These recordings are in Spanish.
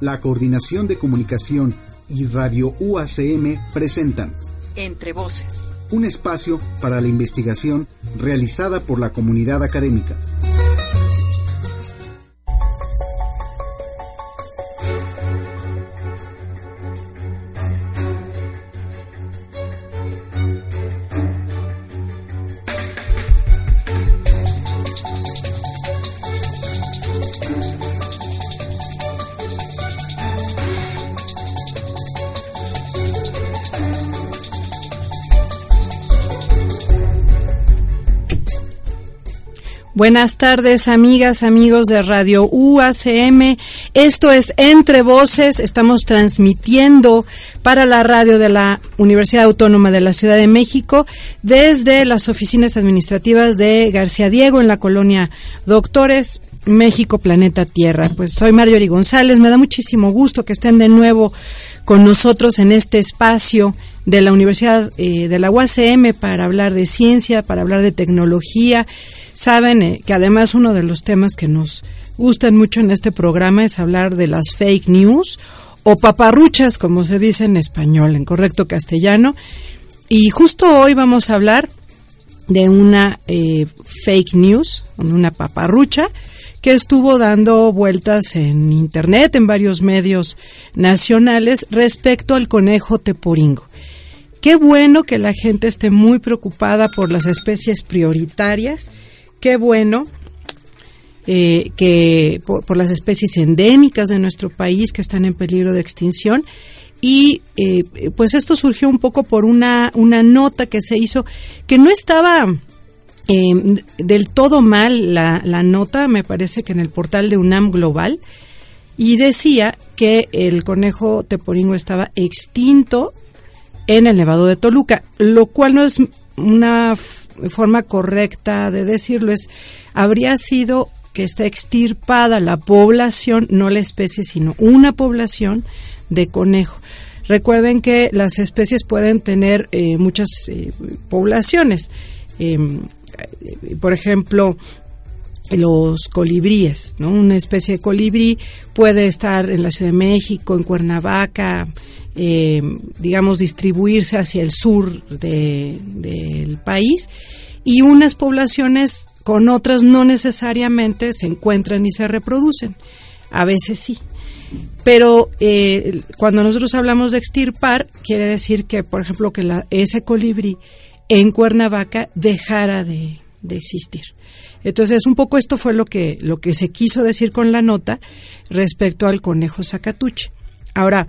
La Coordinación de Comunicación y Radio UACM presentan Entre Voces, un espacio para la investigación realizada por la comunidad académica. Buenas tardes, amigas, amigos de Radio UACM. Esto es Entre Voces. Estamos transmitiendo para la radio de la Universidad Autónoma de la Ciudad de México desde las oficinas administrativas de García Diego en la colonia Doctores. México, planeta Tierra. Pues soy Marjorie González. Me da muchísimo gusto que estén de nuevo con nosotros en este espacio de la Universidad eh, de la UACM para hablar de ciencia, para hablar de tecnología Saben eh, que además uno de los temas que nos gustan mucho en este programa es hablar de las fake news o paparruchas, como se dice en español, en correcto castellano. Y justo hoy vamos a hablar de una eh, fake news, una paparrucha, que estuvo dando vueltas en Internet, en varios medios nacionales, respecto al conejo teporingo. Qué bueno que la gente esté muy preocupada por las especies prioritarias qué bueno eh, que por, las especies endémicas de nuestro país que están en peligro de extinción. Y eh, pues esto surgió un poco por una, una nota que se hizo que no estaba em, del todo mal la, la nota, me parece que en el portal de UNAM Global, y decía que el conejo teporingo estaba extinto en el Nevado de Toluca, lo cual no es una forma correcta de decirlo es, habría sido que está extirpada la población, no la especie, sino una población de conejo. Recuerden que las especies pueden tener eh, muchas eh, poblaciones. Em, por ejemplo, los colibríes, ¿no? Una especie de colibrí puede estar en la Ciudad de México, en Cuernavaca, eh, digamos, distribuirse hacia el sur del país y unas poblaciones con otras no necesariamente se encuentran y se reproducen. A veces sí. Pero eh, cuando nosotros hablamos de extirpar, quiere decir que, por ejemplo, que ese colibrí en Cuernavaca dejara de, de existir. Entonces, un poco esto fue lo que, lo que se quiso decir con la nota respecto al conejo Zacatuche. Ahora,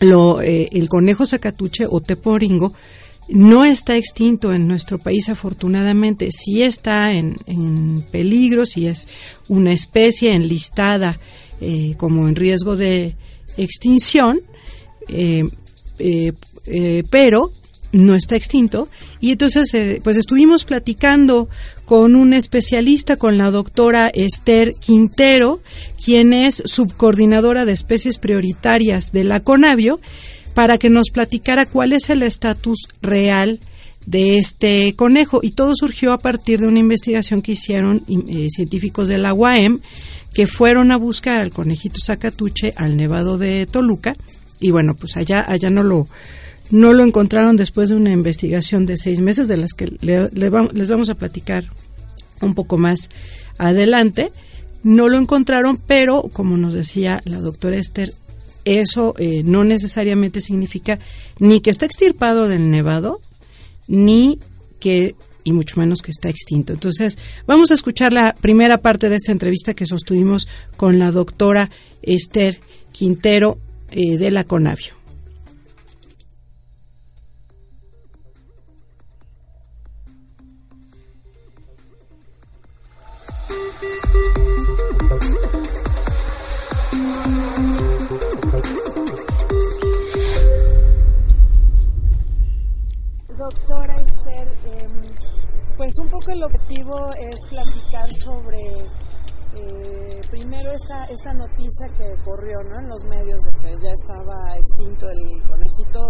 lo, eh, el conejo zacatuche o teporingo no está extinto en nuestro país afortunadamente, sí está en, peligro, sí es una especie enlistada eh, como en riesgo de extinción, eh, pero no está extinto y entonces pues estuvimos platicando con un especialista, con la doctora Esther Quintero, quien es subcoordinadora de especies prioritarias de la CONAVIO, para que nos platicara cuál es el estatus real de este conejo. Y todo surgió a partir de una investigación que hicieron eh, científicos de la UAM, que fueron a buscar al conejito Zacatuche al Nevado de Toluca. Y bueno, pues allá, allá no lo, no lo encontraron después de una investigación de seis meses, de las que les vamos a platicar un poco más adelante. No lo encontraron, pero como nos decía la doctora Esther, eso eh, no necesariamente significa ni que está extirpado del nevado, ni que, y mucho menos que está extinto. Entonces, vamos a escuchar la primera parte de esta entrevista que sostuvimos con la doctora Esther Quintero eh, de la Conavio. Doctora Esther, eh, pues un poco el objetivo es platicar sobre eh, primero esta, esta noticia que corrió ¿no? en los medios de que ya estaba extinto el conejito,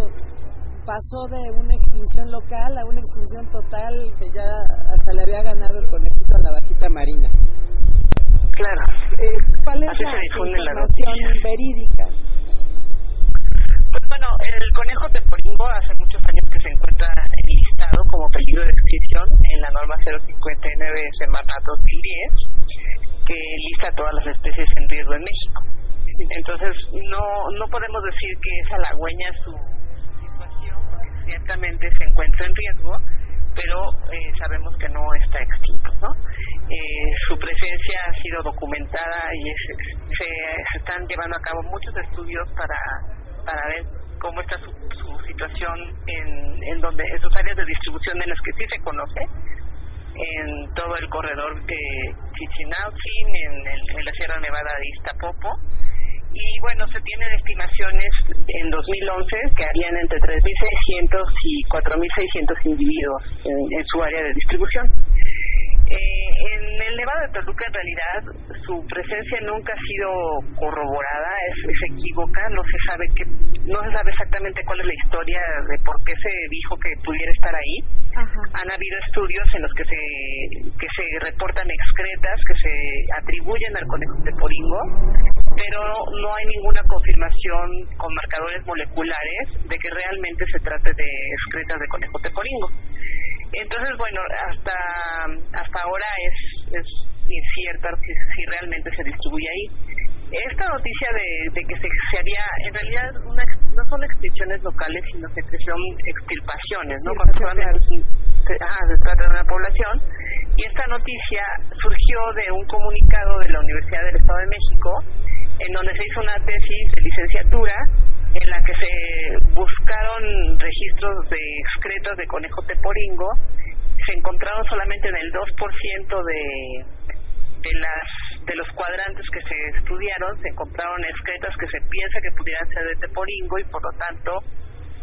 pasó de una extinción local a una extinción total que ya hasta le había ganado el conejito a la vaquita marina. Claro. Eh, ¿Cuál es la información verídica? Pues bueno, el conejo teporingo hace muchos años que se encuentra enlistado como peligro de extinción en la norma 059 Semana 2010 que lista todas las especies en riesgo en México. Entonces, no, no podemos decir que es halagüeña su situación, porque ciertamente se encuentra en riesgo, pero eh, sabemos que no está extinto. ¿no? Eh, su presencia ha sido documentada y se, están llevando a cabo muchos estudios para, para ver cómo está su, situación en, en donde en sus áreas de distribución en las que sí se conoce en todo el corredor de Chichinautzin, en, en la Sierra Nevada de Iztapopo. Y bueno, se tienen estimaciones en 2011 que harían entre 3.600 y 4.600 individuos en, su área de distribución. Eh, en el Nevado de Toluca, en realidad, su presencia nunca ha sido corroborada, es, es equívoca, no se sabe que, no se sabe exactamente cuál es la historia de por qué se dijo que pudiera estar ahí. Han habido estudios en los que se que se reportan excretas que se atribuyen al conejo de Poringo, pero no hay ninguna confirmación con marcadores moleculares de que realmente se trate de excretas de conejo de Poringo. Entonces, bueno, hasta hasta ahora es, es incierta si, si realmente se distribuye ahí. Esta noticia de, que se, se, haría, en realidad no son extinciones locales, sino que son extirpaciones, ¿no? Cuando se, se trata de una población. Y esta noticia surgió de un comunicado de la Universidad del Estado de México, en donde se hizo una tesis de licenciatura en la que se buscaron registros de excretos de conejo teporingo, se encontraron solamente en el 2% de, de, las, de los cuadrantes que se estudiaron, se encontraron excretas que se piensa que pudieran ser de teporingo y por lo tanto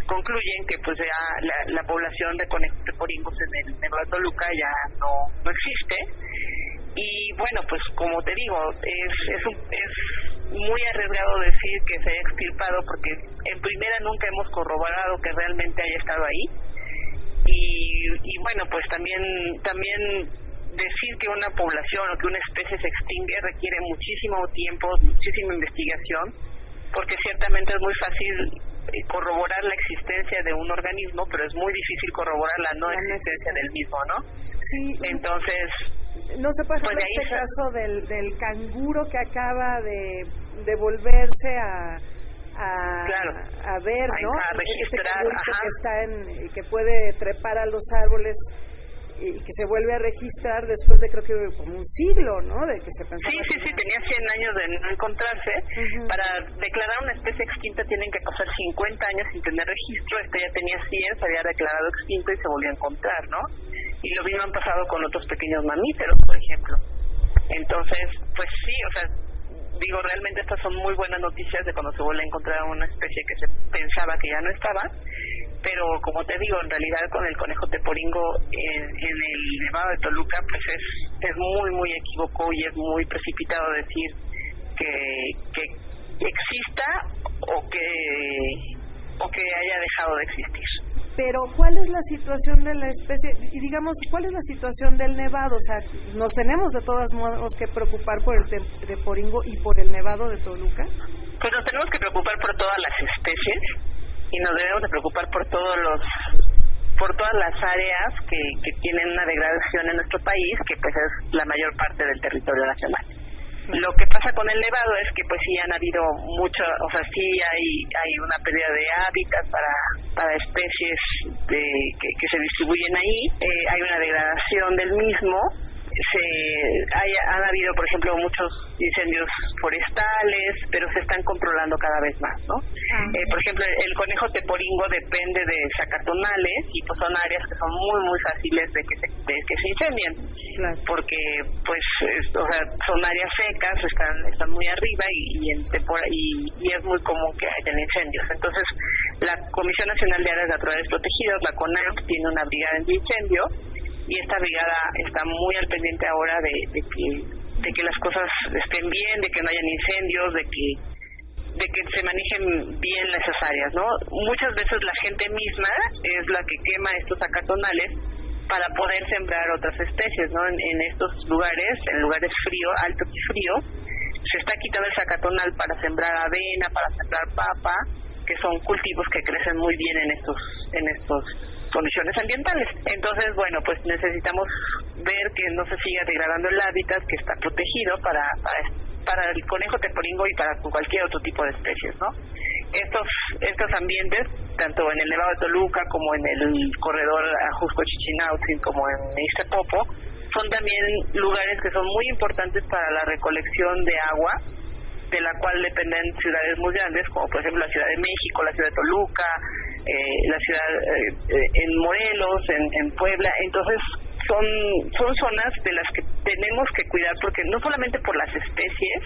concluyen que pues ya la, la población de conejos teporingos en el Nuevo Toluca ya no, no existe. Y bueno pues como te digo es, es, es muy arriesgado decir que se haya extirpado porque en primera nunca hemos corroborado que realmente haya estado ahí y, y bueno pues también también decir que una población o que una especie se extingue requiere muchísimo tiempo muchísima investigación porque ciertamente es muy fácil eh, corroborar la existencia de un organismo, pero es muy difícil corroborar la no existencia del mismo, ¿no? Sí. Entonces, no se puede pues este caso del, del canguro que acaba de, de volverse a, a, ver, ¿no? A este registrar, que está en, que puede trepar a los árboles y que se vuelve a registrar después de creo que como un siglo, ¿no? De que se Sí, sí, sí, tenía 100 años de no encontrarse. Para declarar una especie extinta tienen que pasar 50 años sin tener registro. Este ya tenía 100, se había declarado extinto y se volvió a encontrar, ¿no? Y lo mismo han pasado con otros pequeños mamíferos, por ejemplo. Entonces, pues sí, o sea, digo, realmente estas son muy buenas noticias de cuando se vuelve a encontrar una especie que se pensaba que ya no estaba pero como te digo, en realidad con el conejo teporingo en, en el Nevado de Toluca, pues es, es muy, muy equívoco y es muy precipitado decir que, que exista o que, o que haya dejado de existir. Pero, ¿cuál es la situación de la especie? Y digamos, ¿cuál es la situación del nevado? O sea, ¿nos tenemos de todas modos que preocupar por el teporingo y por el nevado de Toluca? Pues nos tenemos que preocupar por todas las especies y nos debemos de preocupar por todos los por todas las áreas que, que tienen una degradación en nuestro país, que pues es la mayor parte del territorio nacional. Lo que pasa con el nevado es que pues sí han habido mucho, o sea, sí hay hay una pérdida de hábitat para para especies de, que, que se distribuyen ahí, eh, hay una degradación del mismo se hay, han habido, por ejemplo, muchos incendios forestales, pero se están controlando cada vez más, ¿no? Ah. Eh, por ejemplo, el conejo teporingo depende de zacatonales y pues son áreas que son muy, muy fáciles de que se, de que se incendien, porque pues o sea, son áreas secas, están están muy arriba y, en y, y es muy común que hayan incendios. Entonces, la Comisión Nacional de Áreas Naturales Protegidas, la CONAP, tiene una brigada de incendio y esta brigada está muy al pendiente ahora de, que de que las cosas estén bien, de que no hayan incendios, de que de que se manejen bien esas áreas, ¿no? Muchas veces la gente misma es la que quema estos acatonales para poder sembrar otras especies, ¿no? En, estos lugares, en lugares frío, alto y frío, se está quitando el sacatonal para sembrar avena, para sembrar papa, que son cultivos que crecen muy bien en estos en estos condiciones ambientales. Entonces, bueno, pues necesitamos ver que no se siga degradando el hábitat que está protegido para, para, el conejo teporingo y para cualquier otro tipo de especies, ¿no? Estos, estos ambientes, tanto en el Nevado de Toluca como en el corredor Ajusco-Chichinautzin como en Ixtepopo, son también lugares que son muy importantes para la recolección de agua de la cual dependen ciudades muy grandes, como por ejemplo la Ciudad de México, la Ciudad de Toluca, eh, la ciudad eh, eh, en Morelos, en, en Puebla. Entonces, son, son zonas de las que tenemos que cuidar, porque no solamente por las especies,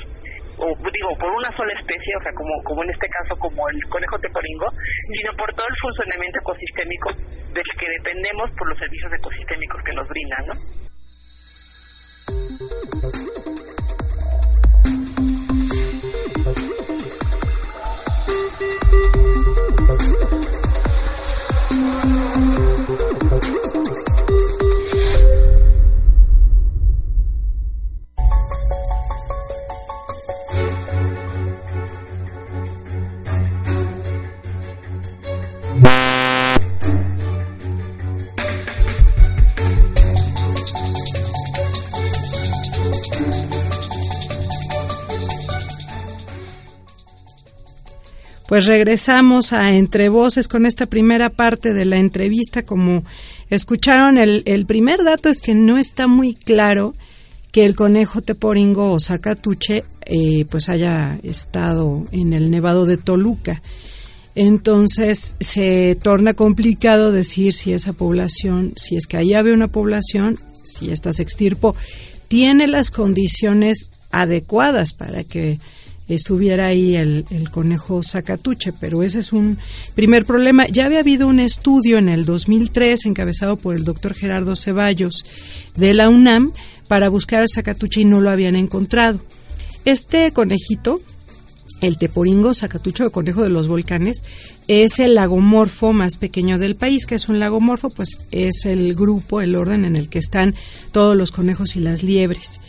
o digo, por una sola especie, o sea, como, como en este caso, como el conejo teporingo, sino por todo el funcionamiento ecosistémico del que dependemos por los servicios ecosistémicos que nos brindan, ¿no? Pues regresamos a Entre Voces con esta primera parte de la entrevista. Como escucharon, el, el primer dato es que no está muy claro que el conejo teporingo o sacatuche eh, pues haya estado en el nevado de Toluca. Entonces se torna complicado decir si esa población, si es que ahí había una población, si esta se extirpó, tiene las condiciones adecuadas para que estuviera ahí el, conejo Zacatuche, pero ese es un primer problema. Ya había habido un estudio en el 2003 encabezado por el doctor Gerardo Ceballos de la UNAM para buscar al Zacatuche y no lo habían encontrado. Este conejito, el teporingo Zacatucho o conejo de los volcanes, es el lagomorfo más pequeño del país. que es un lagomorfo? Pues es el grupo, el orden en el que están todos los conejos y las liebres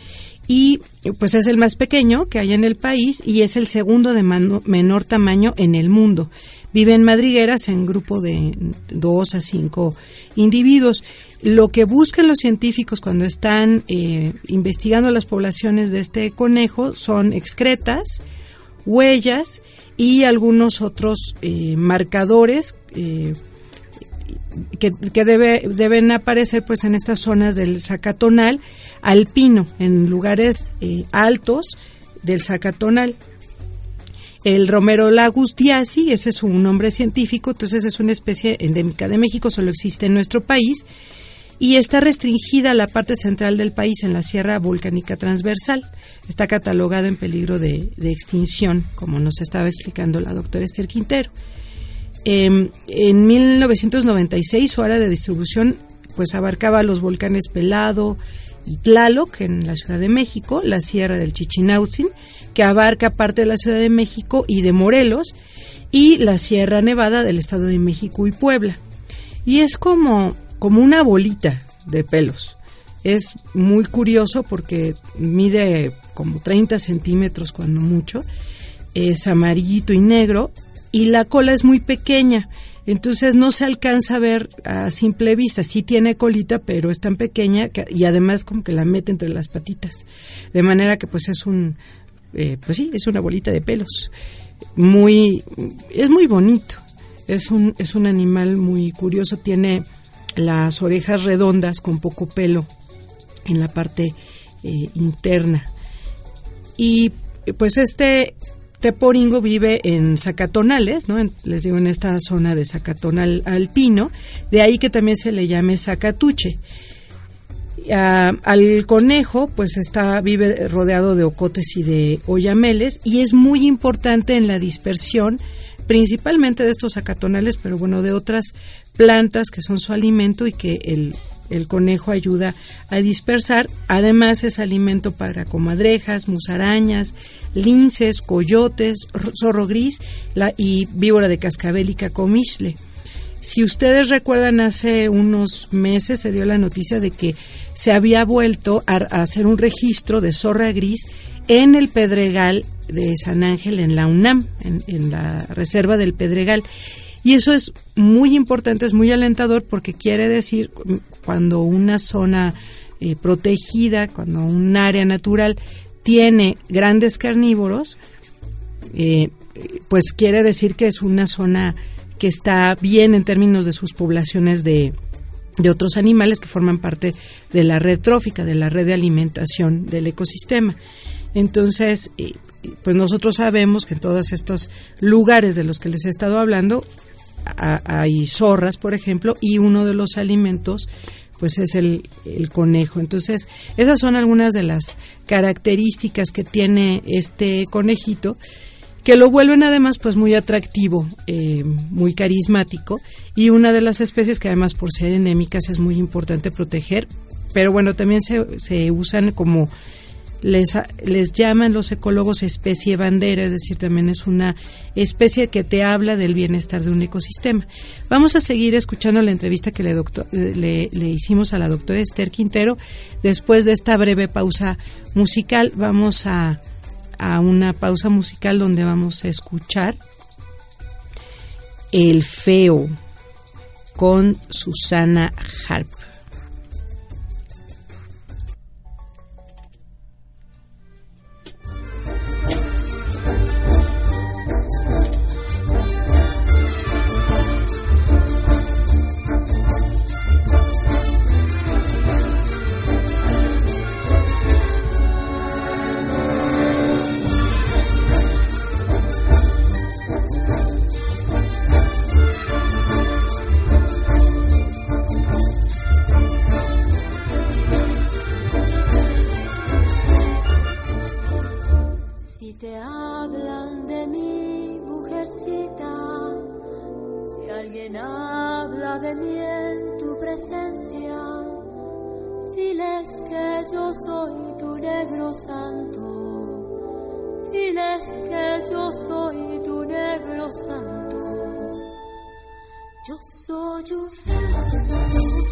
y pues es el más pequeño que hay en el país y es el segundo de menor tamaño en el mundo. Vive en madrigueras en grupo de dos a cinco individuos. Lo que buscan los científicos cuando están eh, investigando las poblaciones de este conejo son excretas, huellas y algunos otros eh, marcadores eh, que, debe, deben aparecer pues en estas zonas del Zacatonal alpino, en lugares eh, altos del Zacatonal. El Romero lagus diasi, ese es su nombre científico, entonces es una especie endémica de México, solo existe en nuestro país y está restringida a la parte central del país en la Sierra Volcánica Transversal. Está catalogado en peligro de, de extinción, como nos estaba explicando la doctora Esther Quintero. Em, en 1996 su área de distribución pues abarcaba los volcanes Pelado y Tlaloc en la Ciudad de México, la Sierra del Chichinautzin, que abarca parte de la Ciudad de México y de Morelos, y la Sierra Nevada del Estado de México y Puebla. Y es como, como una bolita de pelos. Es muy curioso porque mide como 30 centímetros cuando mucho, es amarillito y negro y la cola es muy pequeña, entonces no se alcanza a ver a simple vista. Sí tiene colita, pero es tan pequeña que, y además como que la mete entre las patitas, de manera que pues es un, eh, pues sí, es una bolita de pelos. Muy, es muy bonito. Es un, es un animal muy curioso. Tiene las orejas redondas con poco pelo en la parte eh, interna. Y pues este Teporingo vive en Zacatonales, ¿no? les digo, en esta zona de Zacatonal alpino, de ahí que también se le llame Zacatuche. al conejo, pues está, vive rodeado de ocotes y de oyameles, y es muy importante en la dispersión, principalmente de estos zacatonales, pero bueno, de otras plantas que son su alimento y que el el conejo ayuda a dispersar. Además es alimento para comadrejas, musarañas, linces, coyotes, zorro gris y víbora de cascabel y. Si ustedes recuerdan, hace unos meses se dio la noticia de que se había vuelto a, hacer un registro de zorra gris en el Pedregal de San Ángel, en la UNAM, en la reserva del Pedregal. Y eso es muy importante, es muy alentador porque quiere decir cuando una zona eh, protegida, cuando un área natural tiene grandes carnívoros, eh, pues quiere decir que es una zona que está bien en términos de sus poblaciones de, de otros animales que forman parte de la red trófica, de la red de alimentación del ecosistema. Entonces, eh, pues nosotros sabemos que en todos estos lugares de los que les he estado hablando, hay zorras, por ejemplo, y uno de los alimentos pues es el, conejo. Entonces, esas son algunas de las características que tiene este conejito que lo vuelven además pues muy atractivo, eh, muy carismático y una de las especies que además por ser endémicas es muy importante proteger, pero bueno, también se, se usan como les, les llaman los ecólogos especie bandera, es decir, también es una especie que te habla del bienestar de un ecosistema. Vamos a seguir escuchando la entrevista que le, doctor, le, le hicimos a la doctora Esther Quintero. Después de esta breve pausa musical, vamos a, a una pausa musical donde vamos a escuchar El Feo con Susana Harp. De mí en tu presencia, diles que yo soy tu negro santo, diles que yo soy tu negro santo. Yo soy un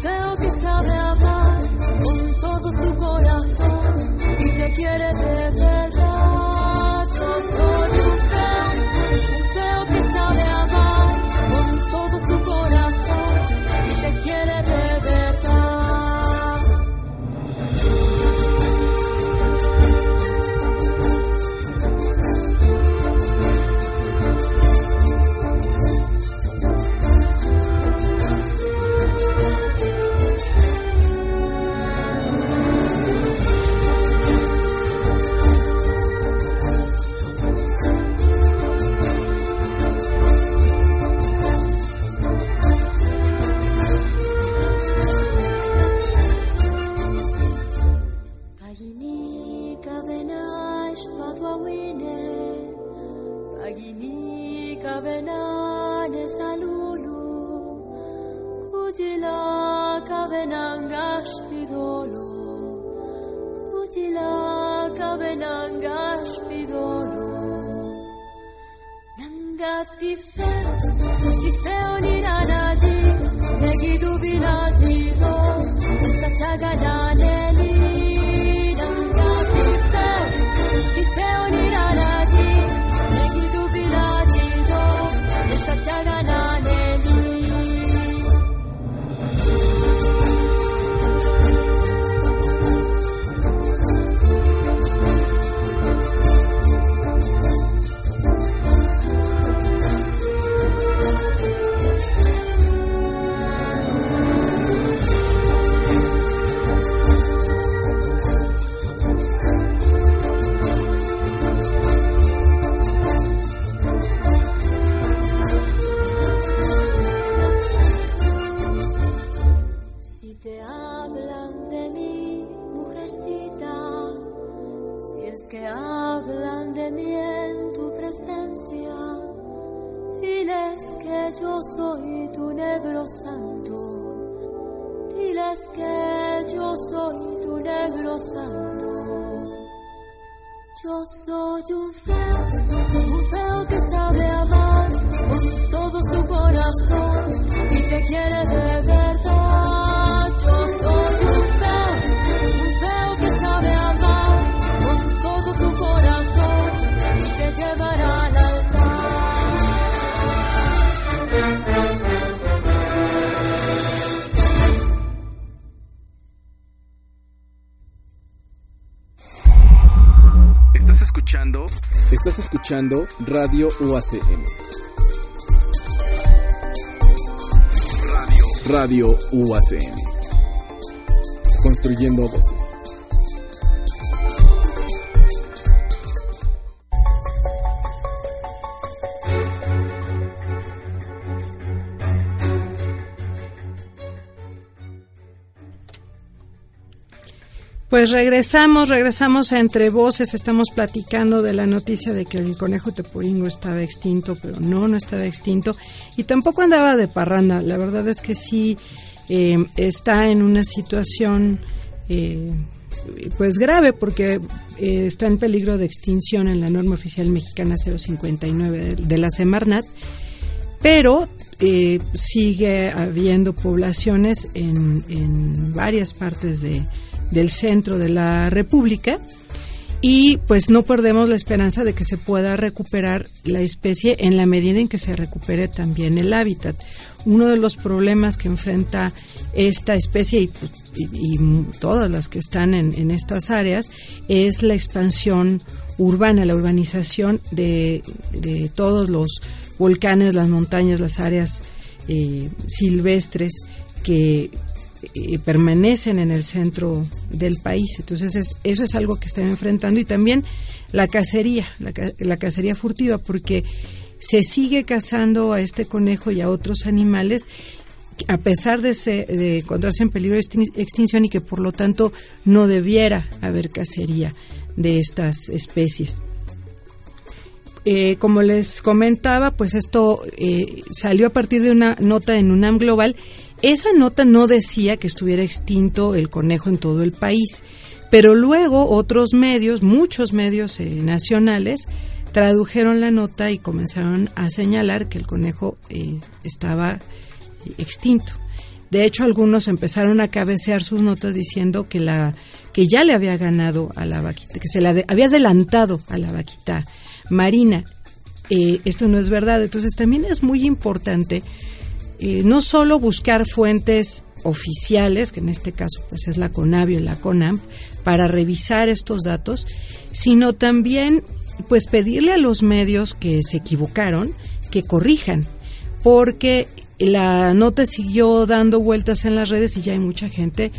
feo que sabe amar con todo su corazón y te quiere beber. yo soy tu negro santo. Diles que yo soy tu negro santo. Yo soy un fe. Escuchando Radio UACM. Radio. Radio UACM. Construyendo voces. Pues regresamos, regresamos a Entre Voces, estamos platicando de la noticia de que el conejo tepuringo estaba extinto, pero no, no estaba extinto, y tampoco andaba de parranda, la verdad es que sí eh, está en una situación eh, pues grave porque eh, está en peligro de extinción en la norma oficial mexicana 059 de, de la Semarnat, pero eh, sigue habiendo poblaciones en, en varias partes de, del centro de la República y pues no perdemos la esperanza de que se pueda recuperar la especie en la medida en que se recupere también el hábitat. Uno de los problemas que enfrenta esta especie y, pues, todas las que están en, estas áreas es la expansión urbana, la urbanización de, de todos los volcanes, las montañas, las áreas eh, silvestres que eh, permanecen en el centro del país. Entonces es- eso es algo que están enfrentando y también la cacería, la, la cacería furtiva, porque se sigue cazando a este conejo y a otros animales a pesar de, se- de encontrarse en peligro de extin- extinción y que por lo tanto no debiera haber cacería de estas especies. Eh, como les comentaba, pues esto eh, salió a partir de una nota en UNAM Global. Esa nota no decía que estuviera extinto el conejo en todo el país, pero luego otros medios, muchos medios eh, nacionales, tradujeron la nota y comenzaron a señalar que el conejo eh, estaba extinto. De hecho, algunos empezaron a cabecear sus notas diciendo que la que ya le había ganado a la vaquita, que se la había adelantado a la vaquita marina. Eh, esto no es verdad. Entonces, también es muy importante eh, no solo buscar fuentes oficiales, que en este caso pues es la CONAVIO y la CONAMP, para revisar estos datos, sino también pues pedirle a los medios que se equivocaron que corrijan, porque la nota siguió dando vueltas en las redes y ya hay mucha gente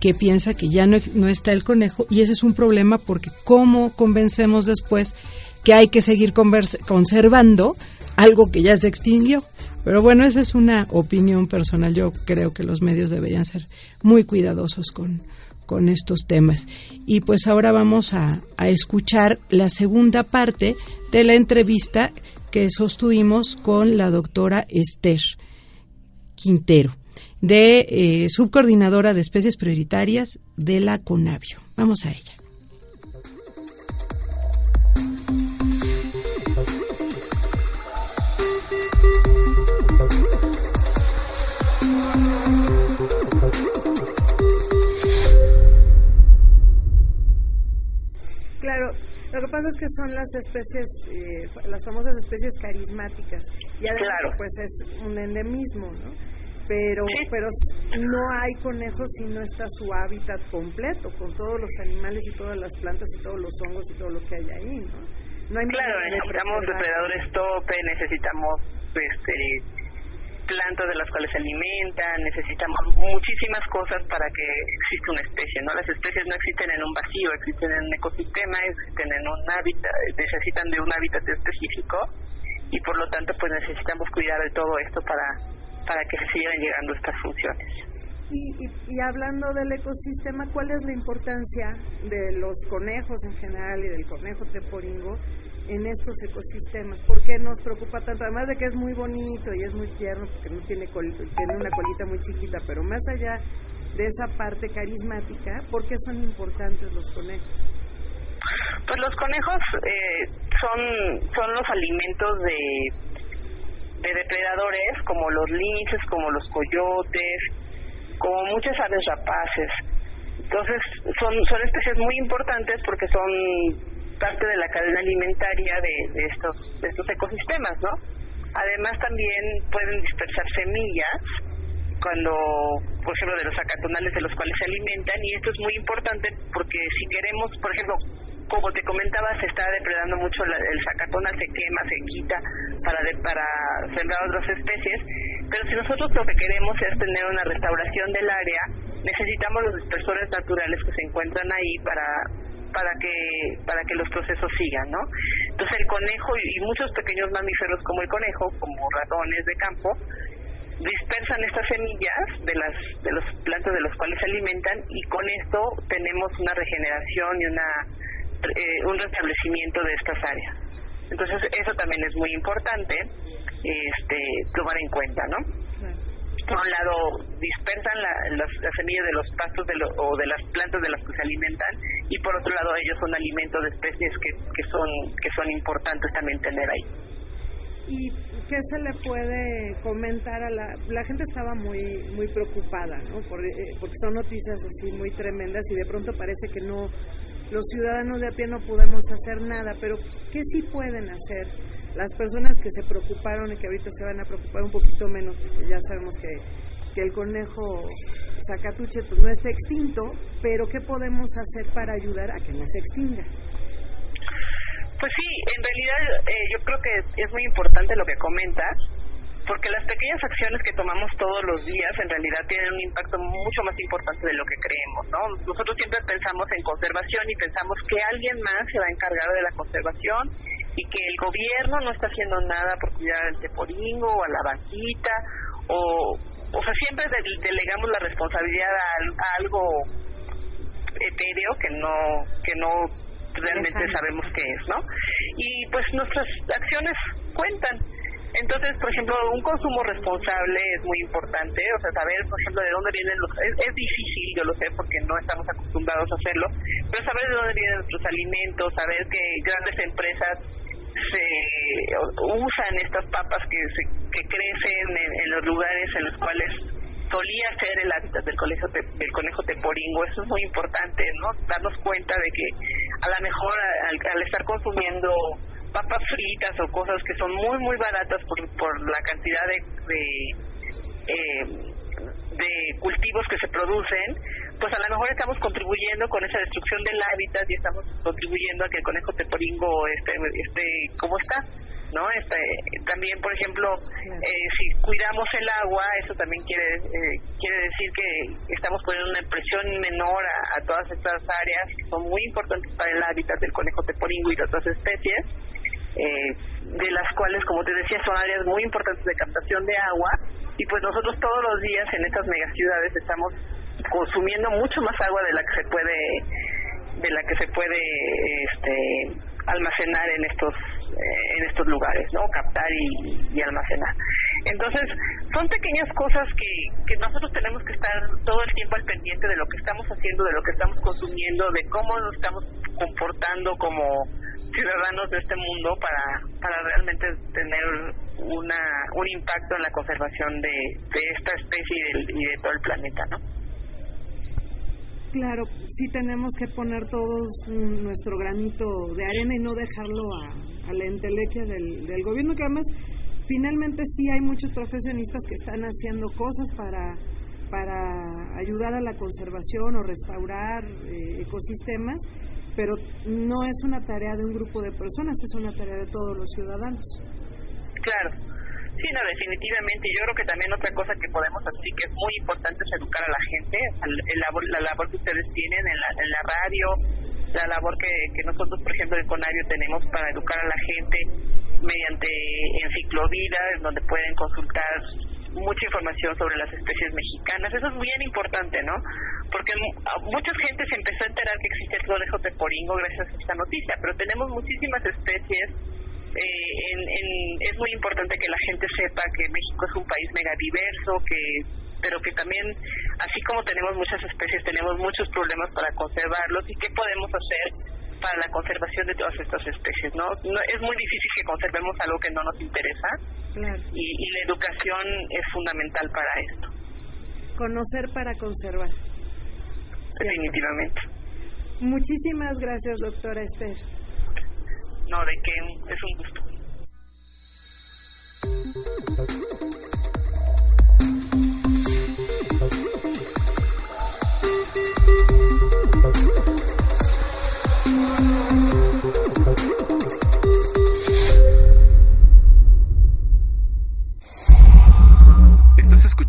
que piensa que ya no, no está el conejo y ese es un problema porque cómo convencemos después que hay que seguir conservando algo que ya se extinguió. Pero bueno, esa es una opinión personal. Yo creo que los medios deberían ser muy cuidadosos con, con estos temas. Y pues ahora vamos a, a escuchar la segunda parte de la entrevista que sostuvimos con la doctora Esther Quintero, de eh, subcoordinadora de especies prioritarias de la CONAVIO. Vamos a ella. Lo que pasa es que son las especies, eh, las famosas especies carismáticas. Y además, Claro. pues es un endemismo, ¿no? Pero, pero no hay conejos si no está su hábitat completo, con todos los animales y todas las plantas y todos los hongos y todo lo que hay ahí, ¿no? No hay Claro, necesitamos depredadores tope, necesitamos este plantas de las cuales se alimentan, necesitamos muchísimas cosas para que exista una especie, ¿no? Las especies no existen en un vacío, existen en un ecosistema, existen en un hábitat, necesitan de un hábitat específico y por lo tanto pues necesitamos cuidar de todo esto para para que sigan llegando estas funciones. Y, y, y hablando del ecosistema, ¿cuál es la importancia de los conejos en general y del conejo teporingo en estos ecosistemas? ¿Por qué nos preocupa tanto? Además de que es muy bonito y es muy tierno porque no tiene col- tiene una colita muy chiquita, pero más allá de esa parte carismática, ¿por qué son importantes los conejos? Pues los conejos eh, son, son los alimentos de, de depredadores como los linces, como los coyotes, como muchas aves rapaces. Entonces son, son especies muy importantes porque son parte de la cadena alimentaria de, de estos, de estos ecosistemas, ¿no? Además también pueden dispersar semillas cuando, por ejemplo, de los acatonales de los cuales se alimentan y esto es muy importante porque si queremos, por ejemplo, como te comentaba, se está depredando mucho el zacatonal, se quema, se quita para, para sembrar otras especies, pero si nosotros lo que queremos es tener una restauración del área, necesitamos los dispersores naturales que se encuentran ahí para para que para que los procesos sigan, ¿no? Entonces el conejo y muchos pequeños mamíferos como el conejo, como ratones de campo, dispersan estas semillas de las de los plantas de los cuales se alimentan y con esto tenemos una regeneración y una eh, un restablecimiento de estas áreas. Entonces eso también es muy importante este tomar en cuenta, ¿no? Por un lado dispersan las, semillas de los pastos de o de las plantas de las que se alimentan y por otro lado ellos son alimentos de especies que, que son que son importantes también tener ahí. ¿Y qué se le puede comentar a la... La gente estaba muy muy preocupada, ¿no? Eh, porque son noticias así muy tremendas y de pronto parece que no... Los ciudadanos de a pie no podemos hacer nada, pero ¿qué sí pueden hacer las personas que se preocuparon y que ahorita se van a preocupar un poquito menos, ya sabemos que, que el conejo sacatuche pues no está extinto, pero ¿qué podemos hacer para ayudar a que no se extinga? Pues sí, en realidad eh, yo creo que es muy importante lo que comentas, porque las pequeñas acciones que tomamos todos los días en realidad tienen un impacto mucho más importante de lo que creemos, ¿no? Nosotros siempre pensamos en conservación y pensamos que alguien más se va a encargar de la conservación y que el gobierno no está haciendo nada por cuidar al teporingo o a la vaquita o o sea, siempre delegamos la responsabilidad a, algo etéreo que no que no realmente sabemos qué es, ¿no? Y pues nuestras acciones cuentan. Entonces, por ejemplo, un consumo responsable es muy importante, o sea, saber, por ejemplo, de dónde vienen los... Es, difícil, yo lo sé, porque no estamos acostumbrados a hacerlo, pero saber de dónde vienen nuestros alimentos, saber que grandes empresas se usan estas papas que, se, que crecen en, los lugares en los cuales solía ser el hábitat del conejo, del conejo teporingo. Eso es muy importante, ¿no? Darnos cuenta de que a lo mejor al, estar consumiendo papas fritas o cosas que son muy, muy baratas por, por la cantidad de, de, eh, de cultivos que se producen, pues a lo mejor estamos contribuyendo con esa destrucción del hábitat y estamos contribuyendo a que el conejo teporingo esté, esté como está. ¿no? Este, también, por ejemplo, eh, si cuidamos el agua, eso también quiere eh, quiere decir que estamos poniendo una presión menor a, todas estas áreas que son muy importantes para el hábitat del conejo teporingo y de otras especies, eh, de las cuales, como te decía, son áreas muy importantes de captación de agua y pues nosotros todos los días en estas megaciudades estamos consumiendo mucho más agua de la que se puede de la que se puede este almacenar en estos eh, en estos lugares, ¿no? Captar y, almacenar. Entonces, son pequeñas cosas que, que nosotros tenemos que estar todo el tiempo al pendiente de lo que estamos haciendo, de lo que estamos consumiendo, de cómo nos estamos comportando como ciudadanos de este mundo para, para realmente tener una, un impacto en la conservación de, de esta especie y de, y de todo el planeta, ¿no? Claro, sí tenemos que poner todos nuestro granito de arena y no dejarlo a, la entelequia del, del gobierno, que además finalmente sí hay muchos profesionistas que están haciendo cosas para, para ayudar a la conservación o restaurar eh, ecosistemas, pero no es una tarea de un grupo de personas, es una tarea de todos los ciudadanos. Claro. Sí, no, definitivamente. Yo creo que también otra cosa que podemos hacer que es muy importante es educar a la gente, el, la labor que ustedes tienen en la, en la radio, la labor que, que nosotros, por ejemplo, en Conario tenemos para educar a la gente mediante Enciclovida, donde pueden consultar mucha información sobre las especies mexicanas. Eso es bien importante, ¿no? Porque mucha gente se empezó a enterar que existe el conejo teporingo gracias a esta noticia, pero tenemos muchísimas especies eh, es muy importante que la gente sepa que México es un país mega diverso, que pero que también así como tenemos muchas especies, tenemos muchos problemas para conservarlos y qué podemos hacer para la conservación de todas estas especies, ¿no? es muy difícil que conservemos algo que no nos interesa y, y la educación es fundamental para esto. Conocer para conservar. Definitivamente. Muchísimas gracias, doctora Esther. No, de que es un gusto.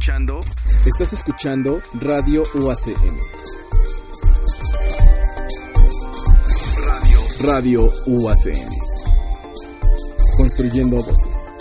Escuchando Estás escuchando Radio UACM. Radio Radio UACM. Construyendo voces.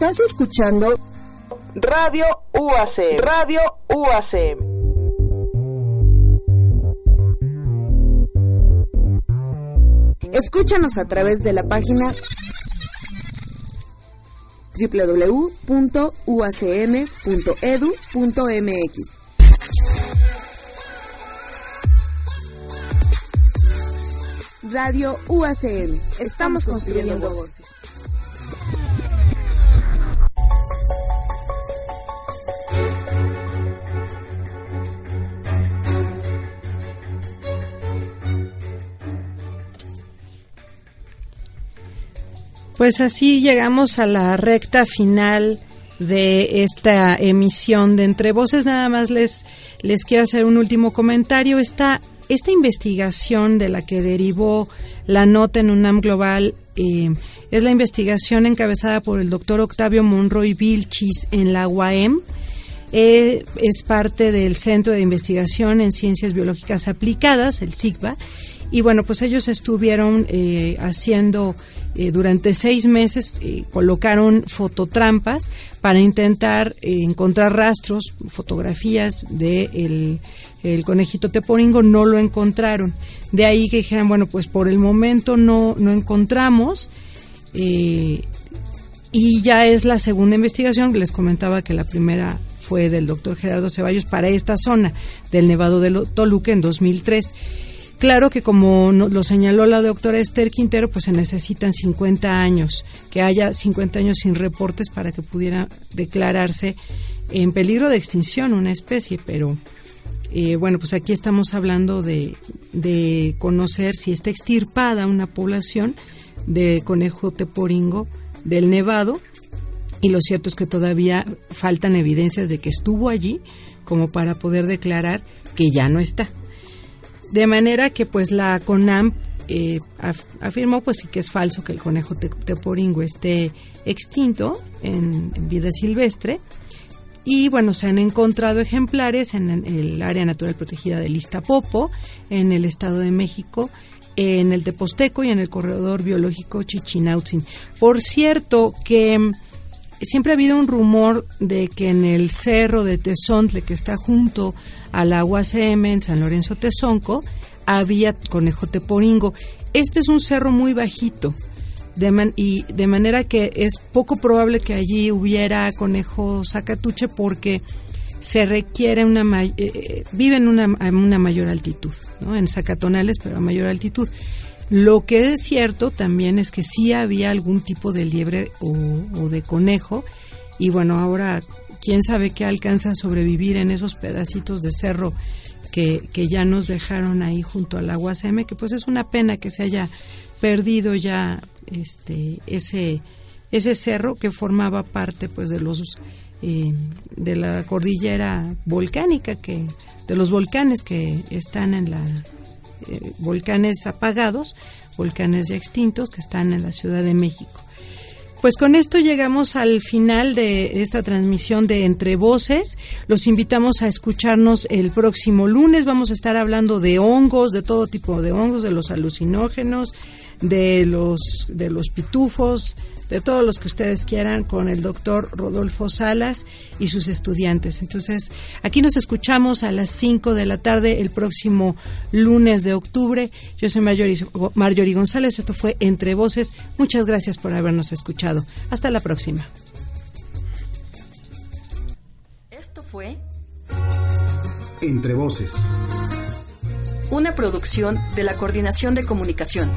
Estás escuchando Radio UACM. Radio UACM. Escúchanos a través de la página www.uacm.edu.mx. Radio UACM. Estamos construyendo voces. Pues así llegamos a la recta final de esta emisión de Entre Voces. Nada más les, les quiero hacer un último comentario. Esta, esta investigación de la que derivó la nota en UNAM Global eh, es la investigación encabezada por el doctor Octavio Monroy Vilchis en la UAM. Eh, es parte del Centro de Investigación en Ciencias Biológicas Aplicadas, el SIGBA, y bueno, pues ellos estuvieron eh, haciendo eh, durante seis meses, eh, colocaron fototrampas para intentar encontrar rastros, fotografías de el, conejito teporingo, no lo encontraron. De ahí que dijeran, bueno, pues por el momento no, no encontramos. y ya es la segunda investigación, les comentaba que la primera fue del doctor Gerardo Ceballos para esta zona del Nevado de Toluca en 2003. Claro que como lo señaló la doctora Esther Quintero, pues se necesitan 50 años, que haya 50 años sin reportes para que pudiera declararse en peligro de extinción una especie, pero eh, bueno, pues aquí estamos hablando de, de conocer si está extirpada una población de conejo teporingo del Nevado y lo cierto es que todavía faltan evidencias de que estuvo allí como para poder declarar que ya no está. De manera que pues la CONAM eh, afirmó pues sí que es falso que el conejo teporingo esté extinto en, vida silvestre y bueno, se han encontrado ejemplares en, el área natural protegida del Iztapopo, en el Estado de México, en el Teposteco y en el corredor biológico Chichinautzin. Por cierto que siempre ha habido un rumor de que en el cerro de Tezontle, que está junto al agua CM en San Lorenzo Tezonco, había conejo teporingo. Este es un cerro muy bajito, de y de manera que es poco probable que allí hubiera conejo sacatuche porque se requiere una eh, eh, una, una mayor altitud, ¿no? en Zacatonales, pero a mayor altitud. Lo que es cierto también es que sí había algún tipo de liebre o, de conejo y bueno, ahora quién sabe qué alcanza a sobrevivir en esos pedacitos de cerro que, que ya nos dejaron ahí junto al agua seme, que pues es una pena que se haya perdido ya este ese ese cerro que formaba parte pues de los eh, de la cordillera volcánica que de los volcanes que están en la eh, volcanes apagados volcanes ya extintos que están en la Ciudad de México pues con esto llegamos al final de esta transmisión de Entre Voces. Los invitamos a escucharnos el próximo lunes. Vamos a estar hablando de hongos, de todo tipo de hongos, de los alucinógenos, de los, de los pitufos, de todos los que ustedes quieran con el doctor Rodolfo Salas y sus estudiantes. Entonces, aquí nos escuchamos a las 5 de la tarde el próximo lunes de octubre. Yo soy Marjorie, González, esto fue Entre Voces. Muchas gracias por habernos escuchado. Hasta la próxima. Esto fue Entre Voces. Una producción de la Coordinación de Comunicación.